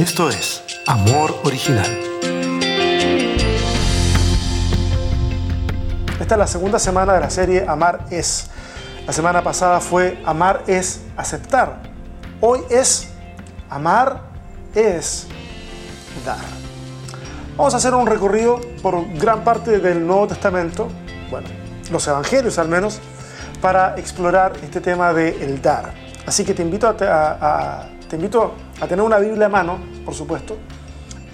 Esto es Amor Original. Esta es la segunda semana de la serie Amar es. La semana pasada fue Amar es aceptar. Hoy es Amar es dar. Vamos a hacer un recorrido por gran parte del Nuevo Testamento, bueno, los evangelios al menos, para explorar este tema de el dar. Así que te invito a, a, te invito a tener una Biblia a mano, por supuesto,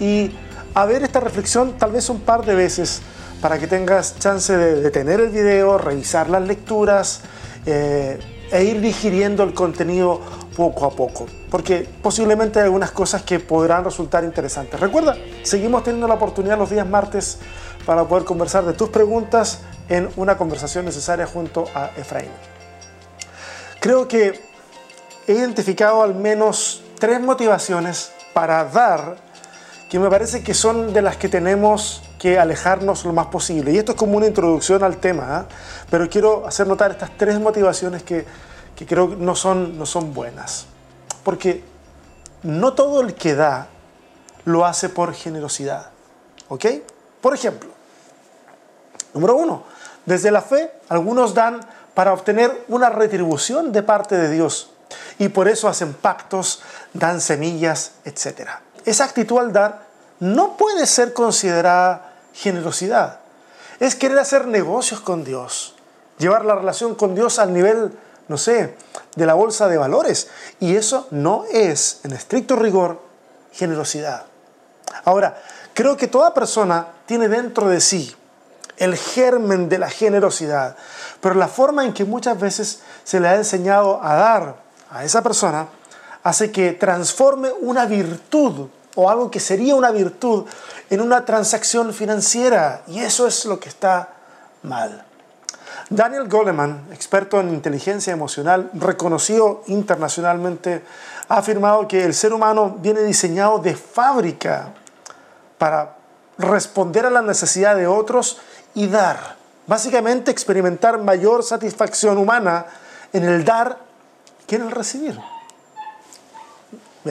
y a ver esta reflexión tal vez un par de veces para que tengas chance de detener el video, revisar las lecturas eh, e ir digiriendo el contenido poco a poco, porque posiblemente hay algunas cosas que podrán resultar interesantes. Recuerda, seguimos teniendo la oportunidad los días martes para poder conversar de tus preguntas en una conversación necesaria junto a Efraín. Creo que he identificado al menos tres motivaciones para dar que me parece que son de las que tenemos que alejarnos lo más posible. Y esto es como una introducción al tema, ¿eh? pero quiero hacer notar estas tres motivaciones que, que creo no son, no son buenas. Porque no todo el que da lo hace por generosidad. ¿Ok? Por ejemplo, número uno, desde la fe algunos dan para obtener una retribución de parte de Dios y por eso hacen pactos, dan semillas, etc. Esa actitud al dar no puede ser considerada generosidad. Es querer hacer negocios con Dios, llevar la relación con Dios al nivel, no sé, de la bolsa de valores. Y eso no es, en estricto rigor, generosidad. Ahora, creo que toda persona tiene dentro de sí el germen de la generosidad, pero la forma en que muchas veces se le ha enseñado a dar a esa persona hace que transforme una virtud o algo que sería una virtud en una transacción financiera. Y eso es lo que está mal. Daniel Goleman, experto en inteligencia emocional, reconocido internacionalmente, ha afirmado que el ser humano viene diseñado de fábrica para responder a la necesidad de otros y dar. Básicamente experimentar mayor satisfacción humana en el dar que en el recibir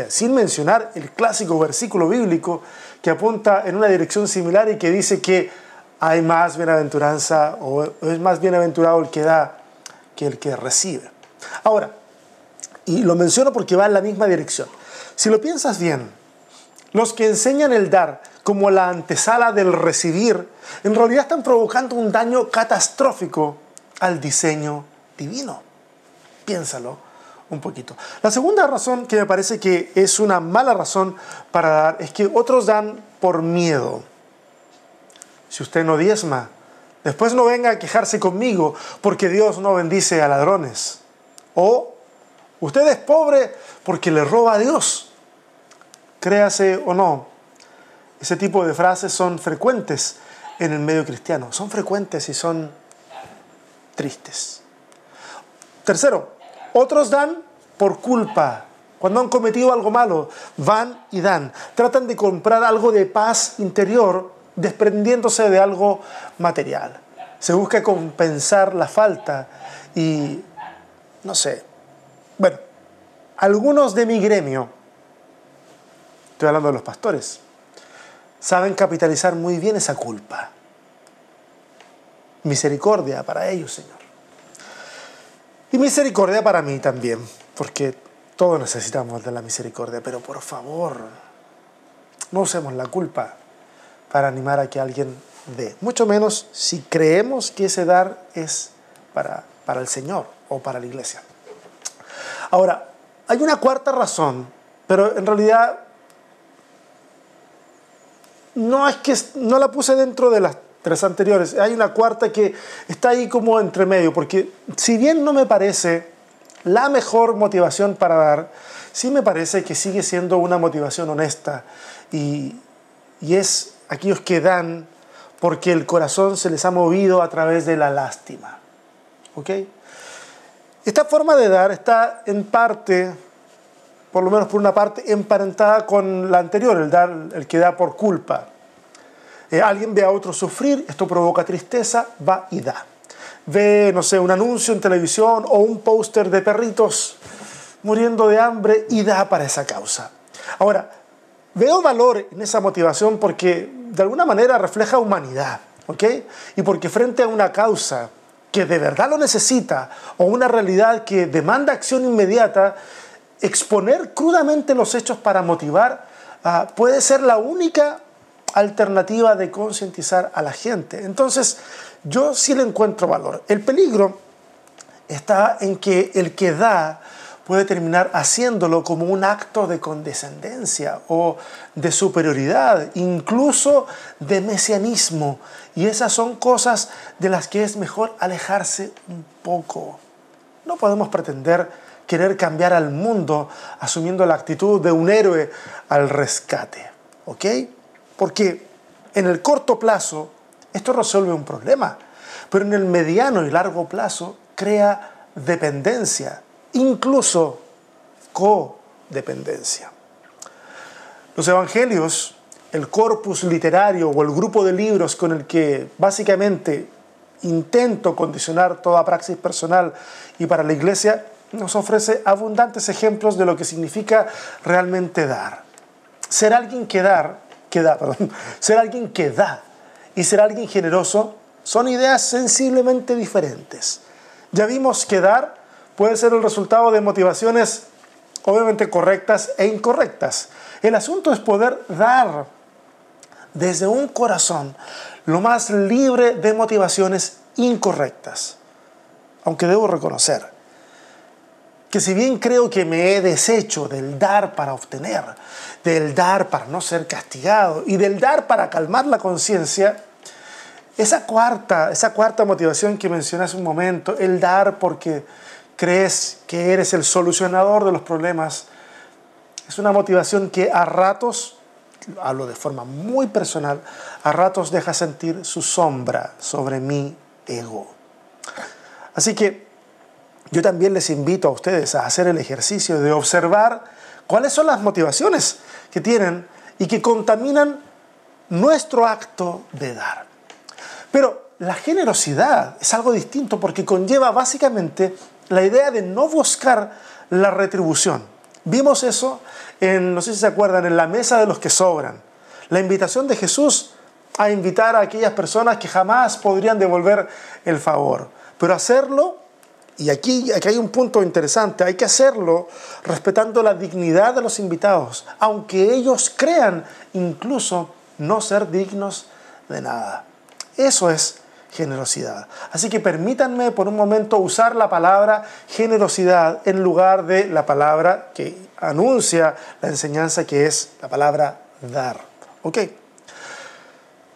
sin mencionar el clásico versículo bíblico que apunta en una dirección similar y que dice que hay más bienaventuranza o es más bienaventurado el que da que el que recibe. Ahora, y lo menciono porque va en la misma dirección. Si lo piensas bien, los que enseñan el dar como la antesala del recibir, en realidad están provocando un daño catastrófico al diseño divino. Piénsalo un poquito. La segunda razón que me parece que es una mala razón para dar es que otros dan por miedo. Si usted no diezma, después no venga a quejarse conmigo porque Dios no bendice a ladrones. O usted es pobre porque le roba a Dios. Créase o no, ese tipo de frases son frecuentes en el medio cristiano. Son frecuentes y son tristes. Tercero, otros dan por culpa. Cuando han cometido algo malo, van y dan. Tratan de comprar algo de paz interior desprendiéndose de algo material. Se busca compensar la falta y, no sé, bueno, algunos de mi gremio, estoy hablando de los pastores, saben capitalizar muy bien esa culpa. Misericordia para ellos, Señor. Y misericordia para mí también, porque todos necesitamos de la misericordia, pero por favor, no usemos la culpa para animar a que alguien dé, mucho menos si creemos que ese dar es para, para el Señor o para la iglesia. Ahora, hay una cuarta razón, pero en realidad no es que no la puse dentro de las tres anteriores. Hay una cuarta que está ahí como entre medio, porque si bien no me parece la mejor motivación para dar, sí me parece que sigue siendo una motivación honesta y, y es aquellos que dan porque el corazón se les ha movido a través de la lástima. ¿Ok? Esta forma de dar está en parte, por lo menos por una parte, emparentada con la anterior, el, dar, el que da por culpa. Eh, alguien ve a otro sufrir, esto provoca tristeza, va y da. Ve, no sé, un anuncio en televisión o un póster de perritos muriendo de hambre y da para esa causa. Ahora, veo valor en esa motivación porque de alguna manera refleja humanidad, ¿ok? Y porque frente a una causa que de verdad lo necesita o una realidad que demanda acción inmediata, exponer crudamente los hechos para motivar ah, puede ser la única alternativa de concientizar a la gente. Entonces, yo sí le encuentro valor. El peligro está en que el que da puede terminar haciéndolo como un acto de condescendencia o de superioridad, incluso de mesianismo. Y esas son cosas de las que es mejor alejarse un poco. No podemos pretender querer cambiar al mundo asumiendo la actitud de un héroe al rescate. ¿Ok? Porque en el corto plazo esto resuelve un problema, pero en el mediano y largo plazo crea dependencia, incluso codependencia. Los evangelios, el corpus literario o el grupo de libros con el que básicamente intento condicionar toda praxis personal y para la iglesia, nos ofrece abundantes ejemplos de lo que significa realmente dar. Ser alguien que dar que da, perdón, ser alguien que da y ser alguien generoso son ideas sensiblemente diferentes. Ya vimos que dar puede ser el resultado de motivaciones obviamente correctas e incorrectas. El asunto es poder dar desde un corazón lo más libre de motivaciones incorrectas. Aunque debo reconocer que si bien creo que me he deshecho del dar para obtener, del dar para no ser castigado y del dar para calmar la conciencia, esa cuarta, esa cuarta motivación que mencioné hace un momento, el dar porque crees que eres el solucionador de los problemas, es una motivación que a ratos, hablo de forma muy personal, a ratos deja sentir su sombra sobre mi ego. Así que yo también les invito a ustedes a hacer el ejercicio de observar cuáles son las motivaciones que tienen y que contaminan nuestro acto de dar. Pero la generosidad es algo distinto porque conlleva básicamente la idea de no buscar la retribución. Vimos eso en, no sé si se acuerdan, en la mesa de los que sobran. La invitación de Jesús a invitar a aquellas personas que jamás podrían devolver el favor, pero hacerlo y aquí, aquí hay un punto interesante, hay que hacerlo respetando la dignidad de los invitados, aunque ellos crean incluso no ser dignos de nada. Eso es generosidad. Así que permítanme por un momento usar la palabra generosidad en lugar de la palabra que anuncia la enseñanza que es la palabra dar. ¿Ok?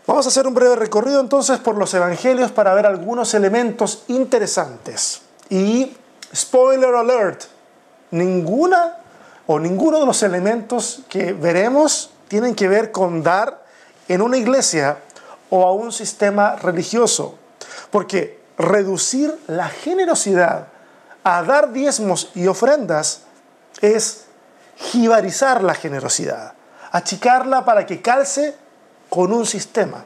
Vamos a hacer un breve recorrido entonces por los evangelios para ver algunos elementos interesantes. Y spoiler alert, ninguna o ninguno de los elementos que veremos tienen que ver con dar en una iglesia o a un sistema religioso. Porque reducir la generosidad a dar diezmos y ofrendas es jibarizar la generosidad, achicarla para que calce con un sistema.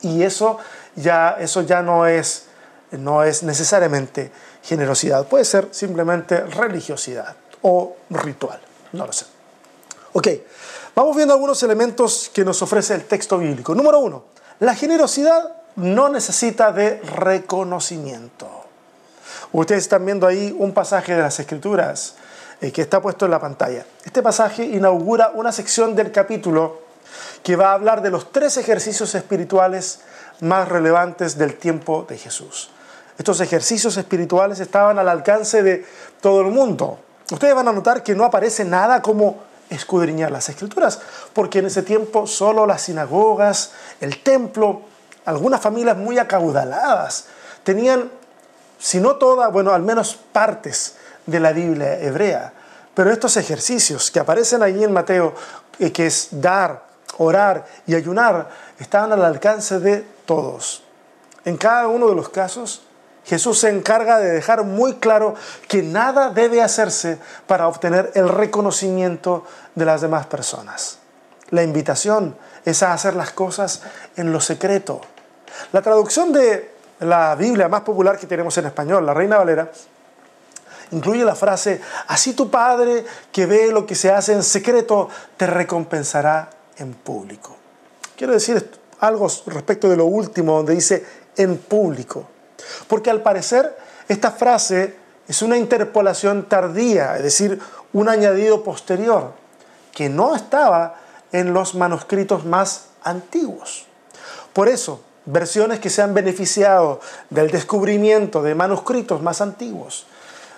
Y eso ya, eso ya no, es, no es necesariamente generosidad, puede ser simplemente religiosidad o ritual, no lo sé. Ok, vamos viendo algunos elementos que nos ofrece el texto bíblico. Número uno, la generosidad no necesita de reconocimiento. Ustedes están viendo ahí un pasaje de las Escrituras eh, que está puesto en la pantalla. Este pasaje inaugura una sección del capítulo que va a hablar de los tres ejercicios espirituales más relevantes del tiempo de Jesús. Estos ejercicios espirituales estaban al alcance de todo el mundo. Ustedes van a notar que no aparece nada como escudriñar las escrituras, porque en ese tiempo solo las sinagogas, el templo, algunas familias muy acaudaladas tenían, si no todas, bueno, al menos partes de la Biblia hebrea. Pero estos ejercicios que aparecen allí en Mateo, eh, que es dar, orar y ayunar, estaban al alcance de todos. En cada uno de los casos, Jesús se encarga de dejar muy claro que nada debe hacerse para obtener el reconocimiento de las demás personas. La invitación es a hacer las cosas en lo secreto. La traducción de la Biblia más popular que tenemos en español, la Reina Valera, incluye la frase, así tu Padre que ve lo que se hace en secreto, te recompensará en público. Quiero decir algo respecto de lo último, donde dice en público. Porque al parecer esta frase es una interpolación tardía, es decir, un añadido posterior, que no estaba en los manuscritos más antiguos. Por eso, versiones que se han beneficiado del descubrimiento de manuscritos más antiguos,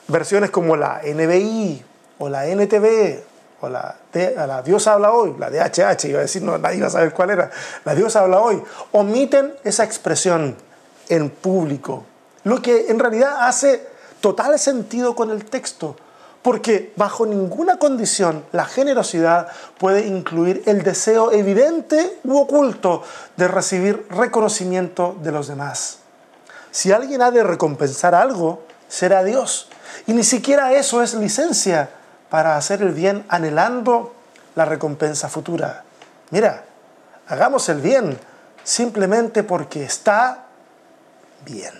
versiones como la NBI o la NTV o la, la Dios habla hoy, la DHH, iba a decir, no, nadie iba a saber cuál era, la Dios habla hoy, omiten esa expresión en público, lo que en realidad hace total sentido con el texto, porque bajo ninguna condición la generosidad puede incluir el deseo evidente u oculto de recibir reconocimiento de los demás. Si alguien ha de recompensar algo, será Dios. Y ni siquiera eso es licencia para hacer el bien anhelando la recompensa futura. Mira, hagamos el bien simplemente porque está bien.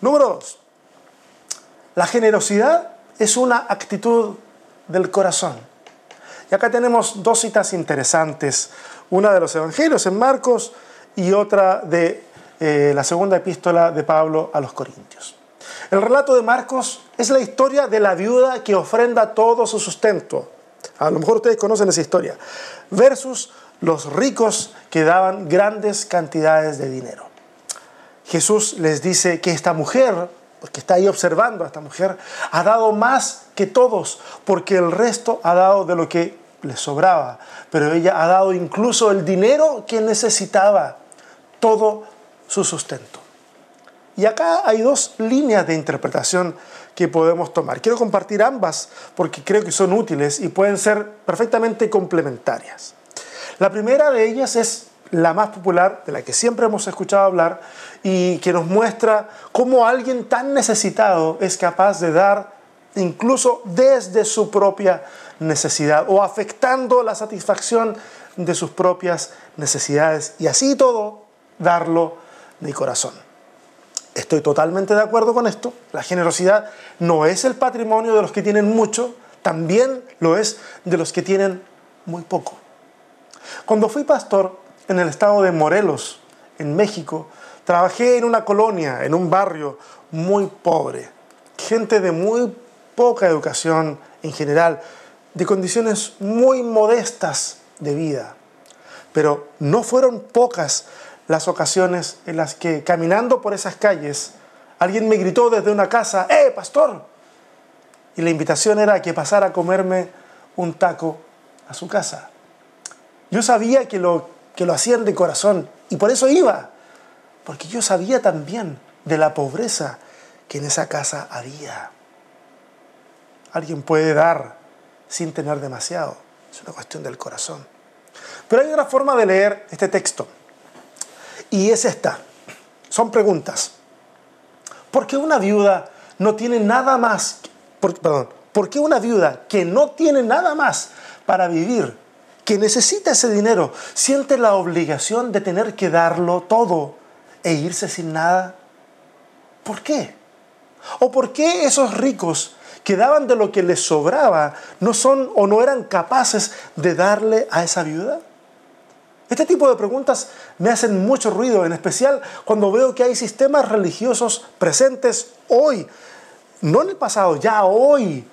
Número dos, la generosidad es una actitud del corazón. Y acá tenemos dos citas interesantes, una de los Evangelios en Marcos y otra de eh, la segunda epístola de Pablo a los Corintios. El relato de Marcos es la historia de la viuda que ofrenda todo su sustento. A lo mejor ustedes conocen esa historia. Versus los ricos que daban grandes cantidades de dinero. Jesús les dice que esta mujer que está ahí observando a esta mujer, ha dado más que todos, porque el resto ha dado de lo que le sobraba, pero ella ha dado incluso el dinero que necesitaba, todo su sustento. Y acá hay dos líneas de interpretación que podemos tomar. Quiero compartir ambas porque creo que son útiles y pueden ser perfectamente complementarias. La primera de ellas es la más popular, de la que siempre hemos escuchado hablar, y que nos muestra cómo alguien tan necesitado es capaz de dar incluso desde su propia necesidad o afectando la satisfacción de sus propias necesidades y así todo darlo de corazón. Estoy totalmente de acuerdo con esto. La generosidad no es el patrimonio de los que tienen mucho, también lo es de los que tienen muy poco. Cuando fui pastor, en el estado de Morelos, en México. Trabajé en una colonia, en un barrio muy pobre, gente de muy poca educación en general, de condiciones muy modestas de vida. Pero no fueron pocas las ocasiones en las que caminando por esas calles, alguien me gritó desde una casa, ¡Eh, pastor! Y la invitación era que pasara a comerme un taco a su casa. Yo sabía que lo que lo hacían de corazón. Y por eso iba, porque yo sabía también de la pobreza que en esa casa había. Alguien puede dar sin tener demasiado. Es una cuestión del corazón. Pero hay una forma de leer este texto. Y es esta. Son preguntas. ¿Por qué una viuda no tiene nada más? perdón. ¿Por qué una viuda que no tiene nada más para vivir que necesita ese dinero siente la obligación de tener que darlo todo e irse sin nada? ¿Por qué? ¿O por qué esos ricos que daban de lo que les sobraba no son o no eran capaces de darle a esa viuda? Este tipo de preguntas me hacen mucho ruido, en especial cuando veo que hay sistemas religiosos presentes hoy, no en el pasado, ya hoy,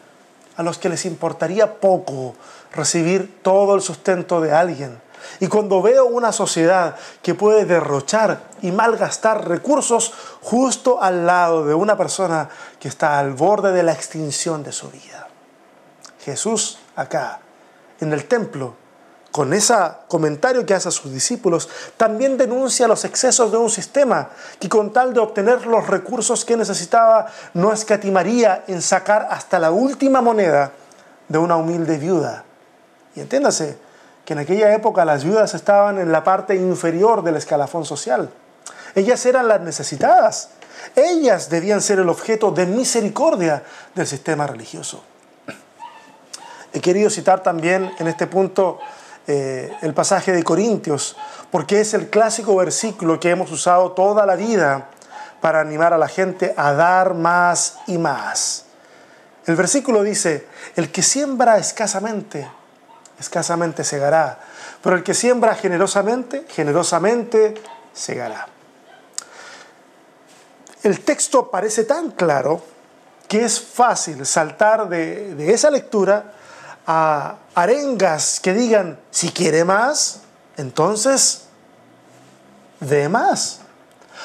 a los que les importaría poco recibir todo el sustento de alguien. Y cuando veo una sociedad que puede derrochar y malgastar recursos justo al lado de una persona que está al borde de la extinción de su vida. Jesús acá, en el templo, con ese comentario que hace a sus discípulos, también denuncia los excesos de un sistema que con tal de obtener los recursos que necesitaba no escatimaría en sacar hasta la última moneda de una humilde viuda y entiéndase que en aquella época las viudas estaban en la parte inferior del escalafón social. Ellas eran las necesitadas. Ellas debían ser el objeto de misericordia del sistema religioso. He querido citar también en este punto eh, el pasaje de Corintios, porque es el clásico versículo que hemos usado toda la vida para animar a la gente a dar más y más. El versículo dice, el que siembra escasamente, escasamente segará, pero el que siembra generosamente, generosamente segará. El texto parece tan claro que es fácil saltar de, de esa lectura a arengas que digan, si quiere más, entonces dé más.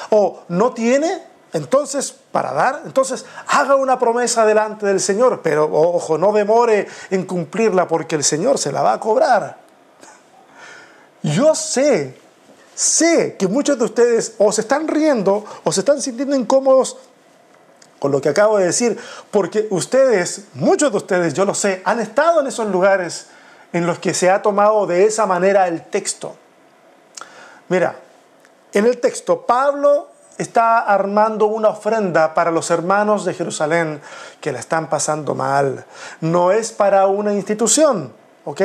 O no tiene, entonces para dar, entonces haga una promesa delante del Señor, pero ojo, no demore en cumplirla porque el Señor se la va a cobrar. Yo sé, sé que muchos de ustedes o se están riendo o se están sintiendo incómodos con lo que acabo de decir, porque ustedes, muchos de ustedes, yo lo sé, han estado en esos lugares en los que se ha tomado de esa manera el texto. Mira, en el texto Pablo está armando una ofrenda para los hermanos de Jerusalén que la están pasando mal. No es para una institución, ¿ok?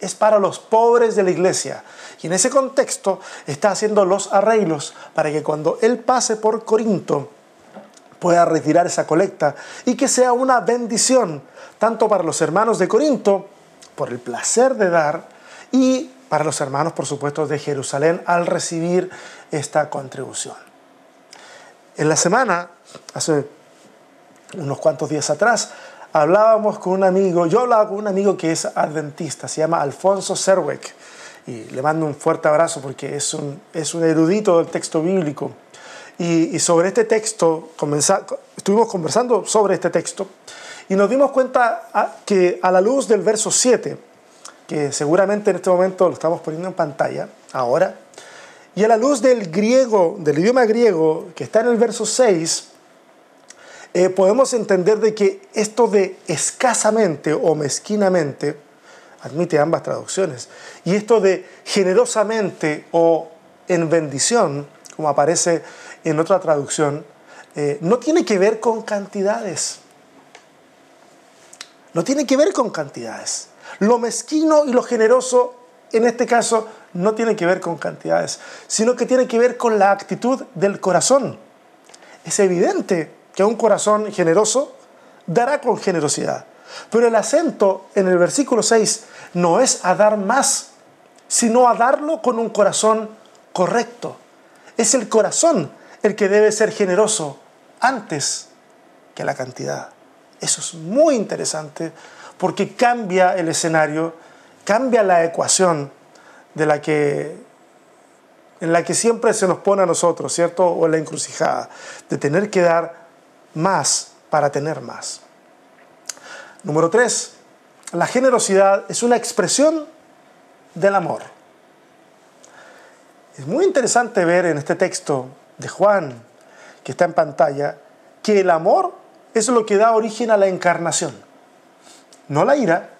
Es para los pobres de la iglesia. Y en ese contexto está haciendo los arreglos para que cuando él pase por Corinto, pueda retirar esa colecta y que sea una bendición, tanto para los hermanos de Corinto, por el placer de dar, y para los hermanos, por supuesto, de Jerusalén al recibir esta contribución. En la semana, hace unos cuantos días atrás, hablábamos con un amigo, yo hablaba con un amigo que es adventista, se llama Alfonso Serweck, y le mando un fuerte abrazo porque es un, es un erudito del texto bíblico. Y, sobre este texto, estuvimos conversando sobre este texto y nos dimos cuenta que a la luz del verso 7, que seguramente en este momento lo estamos poniendo en pantalla ahora, y a la luz del griego, del idioma griego que está en el verso 6, eh, podemos entender de que esto de escasamente o mezquinamente, admite ambas traducciones, y esto de generosamente o en bendición, como aparece en otra traducción, eh, no tiene que ver con cantidades. No tiene que ver con cantidades. Lo mezquino y lo generoso, en este caso, no tiene que ver con cantidades, sino que tiene que ver con la actitud del corazón. Es evidente que un corazón generoso dará con generosidad. Pero el acento en el versículo 6 no es a dar más, sino a darlo con un corazón correcto. Es el corazón el que debe ser generoso antes que la cantidad. Eso es muy interesante porque cambia el escenario, cambia la ecuación de la que, en la que siempre se nos pone a nosotros, ¿cierto? O en la encrucijada, de tener que dar más para tener más. Número tres, la generosidad es una expresión del amor. Es muy interesante ver en este texto de Juan, que está en pantalla, que el amor es lo que da origen a la encarnación. No la ira,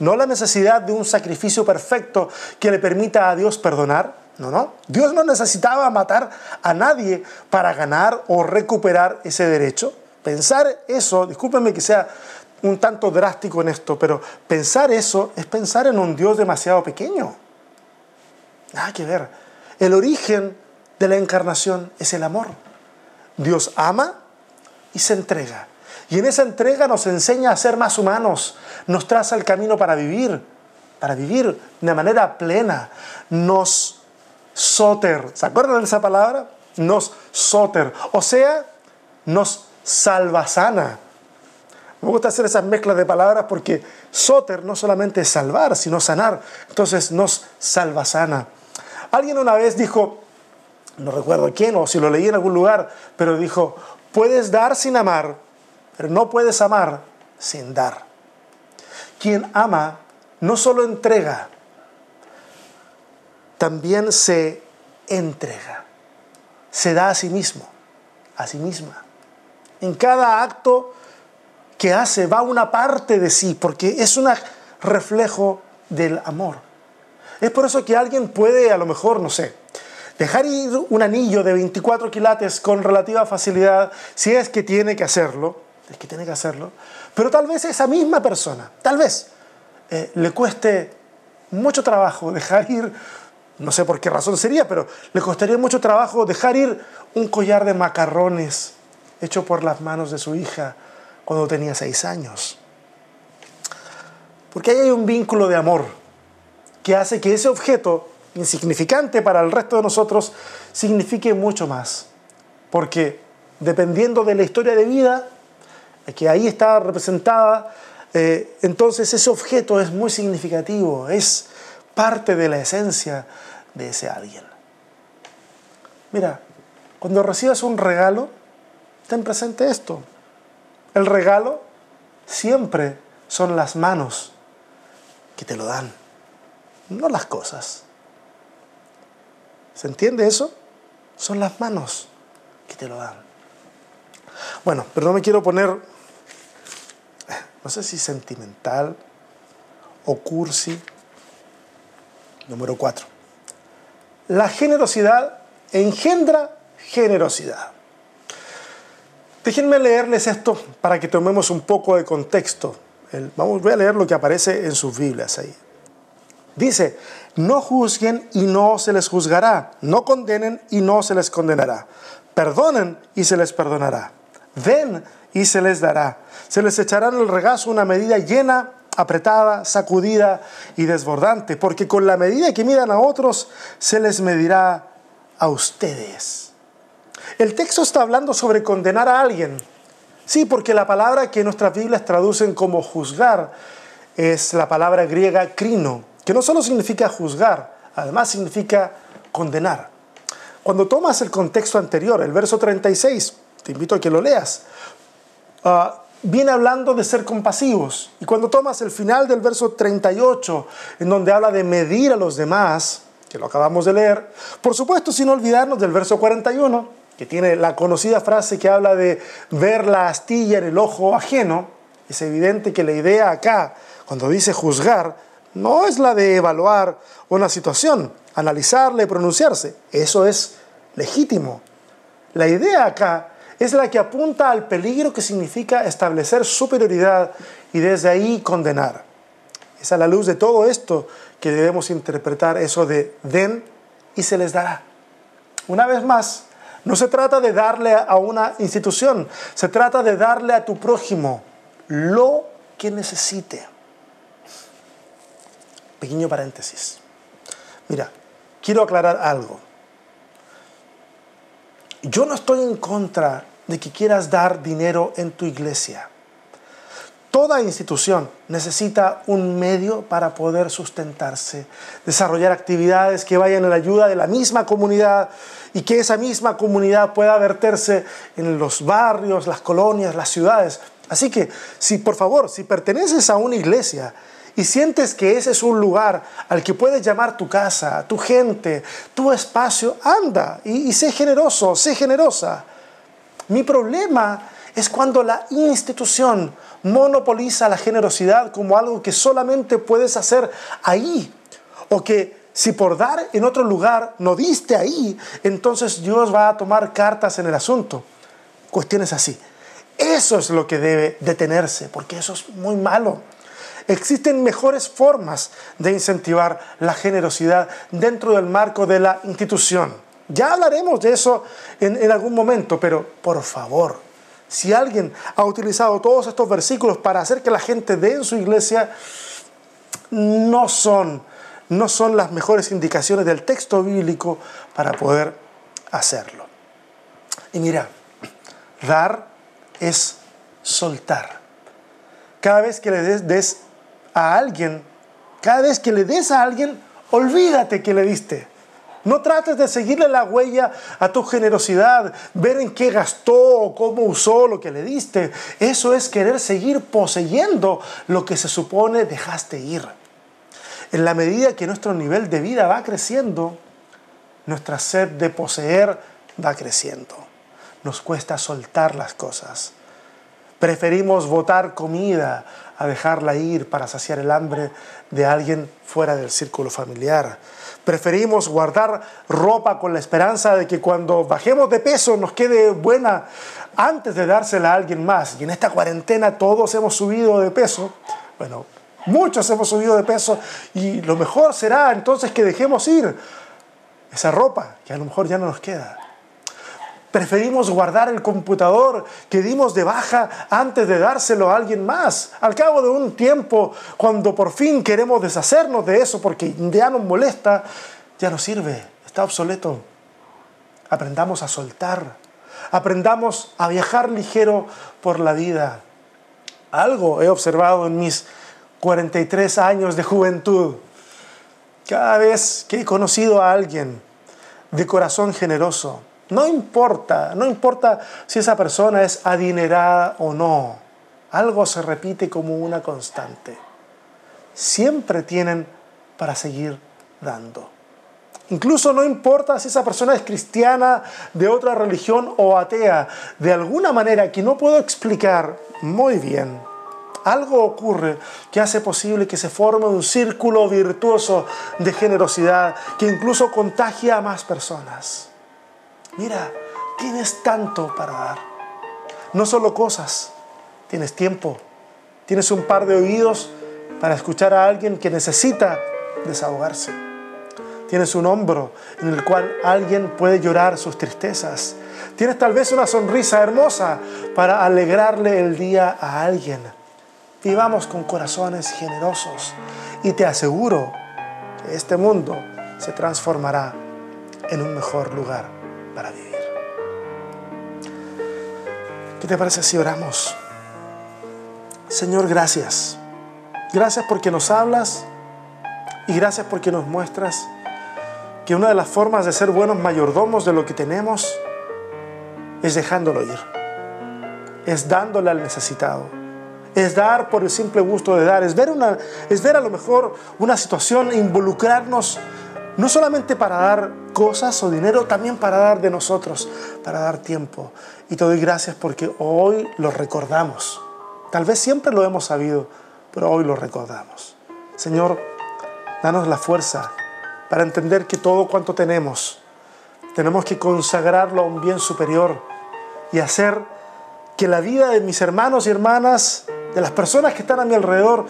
no la necesidad de un sacrificio perfecto que le permita a Dios perdonar. No, no. Dios no necesitaba matar a nadie para ganar o recuperar ese derecho. Pensar eso, discúlpenme que sea un tanto drástico en esto, pero pensar eso es pensar en un Dios demasiado pequeño. Nada que ver. El origen de la encarnación es el amor. Dios ama y se entrega. Y en esa entrega nos enseña a ser más humanos, nos traza el camino para vivir, para vivir de manera plena. Nos soter, ¿se acuerdan de esa palabra? Nos soter, o sea, nos salvasana. Me gusta hacer esas mezclas de palabras porque soter no solamente es salvar, sino sanar. Entonces nos salvasana. Alguien una vez dijo, no recuerdo quién o si lo leí en algún lugar, pero dijo, puedes dar sin amar, pero no puedes amar sin dar. Quien ama no solo entrega, también se entrega, se da a sí mismo, a sí misma. En cada acto que hace va una parte de sí, porque es un reflejo del amor. Es por eso que alguien puede, a lo mejor, no sé, Dejar ir un anillo de 24 quilates con relativa facilidad, si es que tiene que hacerlo, es que tiene que hacerlo, pero tal vez esa misma persona, tal vez, eh, le cueste mucho trabajo dejar ir no sé por qué razón sería, pero le costaría mucho trabajo dejar ir un collar de macarrones hecho por las manos de su hija cuando tenía seis años. Porque ahí hay un vínculo de amor que hace que ese objeto, insignificante para el resto de nosotros, signifique mucho más. Porque dependiendo de la historia de vida, que ahí está representada, eh, entonces ese objeto es muy significativo, es parte de la esencia de ese alguien. Mira, cuando recibas un regalo, ten presente esto. El regalo siempre son las manos que te lo dan, no las cosas. ¿Se entiende eso? Son las manos que te lo dan. Bueno, pero no me quiero poner, no sé si sentimental o cursi. Número cuatro. La generosidad engendra generosidad. Déjenme leerles esto para que tomemos un poco de contexto. vamos, voy a leer lo que aparece en sus Biblias ahí. Dice, no juzguen y no se les juzgará, no condenen y no se les condenará, perdonen y se les perdonará, den y se les dará, se les echará en el regazo una medida llena, apretada, sacudida y desbordante, porque con la medida que midan a otros, se les medirá a ustedes. El texto está hablando sobre condenar a alguien. Sí, porque la palabra que nuestras Biblias traducen como juzgar es la palabra griega crino, que no solo significa juzgar, además significa condenar. Cuando tomas el contexto anterior, el verso 36, te invito a que lo leas, ah, viene hablando de ser compasivos. Y cuando tomas el final del verso 38, en donde habla de medir a los demás, que lo acabamos de leer, por supuesto sin olvidarnos del verso 41, que tiene la conocida frase que habla de ver la astilla en el ojo ajeno, es evidente que la idea acá, cuando dice juzgar, no es la de evaluar una situación, analizarla y pronunciarse. Eso es legítimo. La idea acá es la que apunta al peligro que significa establecer superioridad y desde ahí condenar. Es a la luz de todo esto que debemos interpretar eso de den y se les dará. Una vez más, no se trata de darle a una institución, se trata de darle a tu prójimo lo que necesite. Pequeño paréntesis. Mira, quiero aclarar algo. Yo no estoy en contra de que quieras dar dinero en tu iglesia. Toda institución necesita un medio para poder sustentarse, desarrollar actividades que vayan en la ayuda de la misma comunidad y que esa misma comunidad pueda verterse en los barrios, las colonias, las ciudades. Así que, si por favor, si perteneces a una iglesia y sientes que ese es un lugar al que puedes llamar tu casa, tu gente, tu espacio, anda y sé generoso, sé generosa. Mi problema es cuando la institución monopoliza la generosidad como algo que solamente puedes hacer ahí. O que si por dar en otro lugar no diste ahí, entonces Dios va a tomar cartas en el asunto. Cuestiones así. Eso es lo que debe detenerse, porque eso es muy malo. Existen mejores formas de incentivar la generosidad dentro del marco de la institución. Ya hablaremos de eso en, algún momento, pero por favor, si alguien ha utilizado todos estos versículos para hacer que la gente dé en su iglesia, no son, no son las mejores indicaciones del texto bíblico para poder hacerlo. Y mira, dar es soltar. Cada vez que le des a alguien, cada vez que le des a alguien, olvídate que le diste. No trates de seguirle la huella a tu generosidad, ver en qué gastó cómo usó lo que le diste. Eso es querer seguir poseyendo lo que se supone dejaste ir. En la medida que nuestro nivel de vida va creciendo, nuestra sed de poseer va creciendo. Nos cuesta soltar las cosas. Preferimos botar comida a dejarla ir para saciar el hambre de alguien fuera del círculo familiar. Preferimos guardar ropa con la esperanza de que cuando bajemos de peso nos quede buena antes de dársela a alguien más. Y en esta cuarentena todos hemos subido de peso. Bueno, muchos hemos subido de peso y lo mejor será entonces que dejemos ir esa ropa que a lo mejor ya no nos queda. Preferimos guardar el computador que dimos de baja antes de dárselo a alguien más. Al cabo de un tiempo, cuando por fin queremos deshacernos de eso porque ya nos molesta, ya no sirve, está obsoleto. Aprendamos a soltar, aprendamos a viajar ligero por la vida. Algo he observado en mis 43 años de juventud. Cada vez que he conocido a alguien de corazón generoso, no importa, no importa si esa persona es adinerada o no, algo se repite como una constante. Siempre tienen para seguir dando. Incluso no importa si esa persona es cristiana, de otra religión o atea, de alguna manera que no puedo explicar muy bien, algo ocurre que hace posible que se forme un círculo virtuoso de generosidad que incluso contagia a más personas. Mira, tienes tanto para dar. No solo cosas, tienes tiempo, tienes un par de oídos para escuchar a alguien que necesita desahogarse. Tienes un hombro en el cual alguien puede llorar sus tristezas. Tienes tal vez una sonrisa hermosa para alegrarle el día a alguien. Vivamos con corazones generosos y te aseguro que este mundo se transformará en un mejor lugar para vivir. ¿Qué te parece si oramos? Señor, gracias. Gracias porque nos hablas y gracias porque nos muestras que una de las formas de ser buenos mayordomos de lo que tenemos es dejándolo ir, es dándole al necesitado es dar por el simple gusto de dar, es ver, una, es ver a lo mejor una situación involucrarnos no solamente para dar cosas o dinero, también para dar de nosotros, para dar tiempo. Y te doy gracias porque hoy lo recordamos. Tal vez siempre lo hemos sabido, pero hoy lo recordamos. Señor, danos la fuerza para entender que todo cuanto tenemos, tenemos que consagrarlo a un bien superior y hacer que la vida de mis hermanos y hermanas de las personas que están a mi alrededor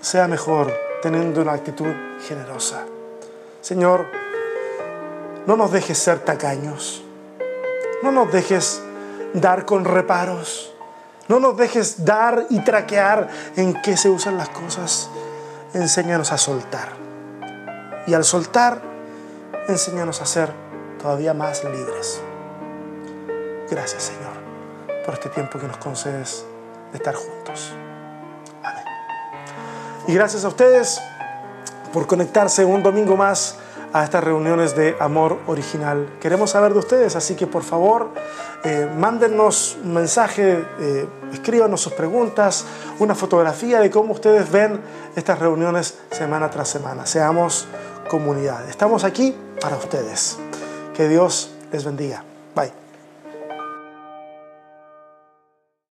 sea mejor teniendo una actitud generosa. Señor, no nos dejes ser tacaños. No nos dejes dar con reparos. No nos dejes dar y traquear en qué se usan las cosas. Enséñanos a soltar. Y al soltar, enséñanos a ser todavía más libres. Gracias, Señor, por este tiempo que nos concedes estar juntos. Amén. Y gracias a ustedes por conectarse un domingo más a estas reuniones de amor original. Queremos saber de ustedes, así que por favor eh, mándenos un mensaje, eh, escríbanos sus preguntas, una fotografía de cómo ustedes ven estas reuniones semana tras semana. Seamos comunidad. Estamos aquí para ustedes. Que Dios les bendiga.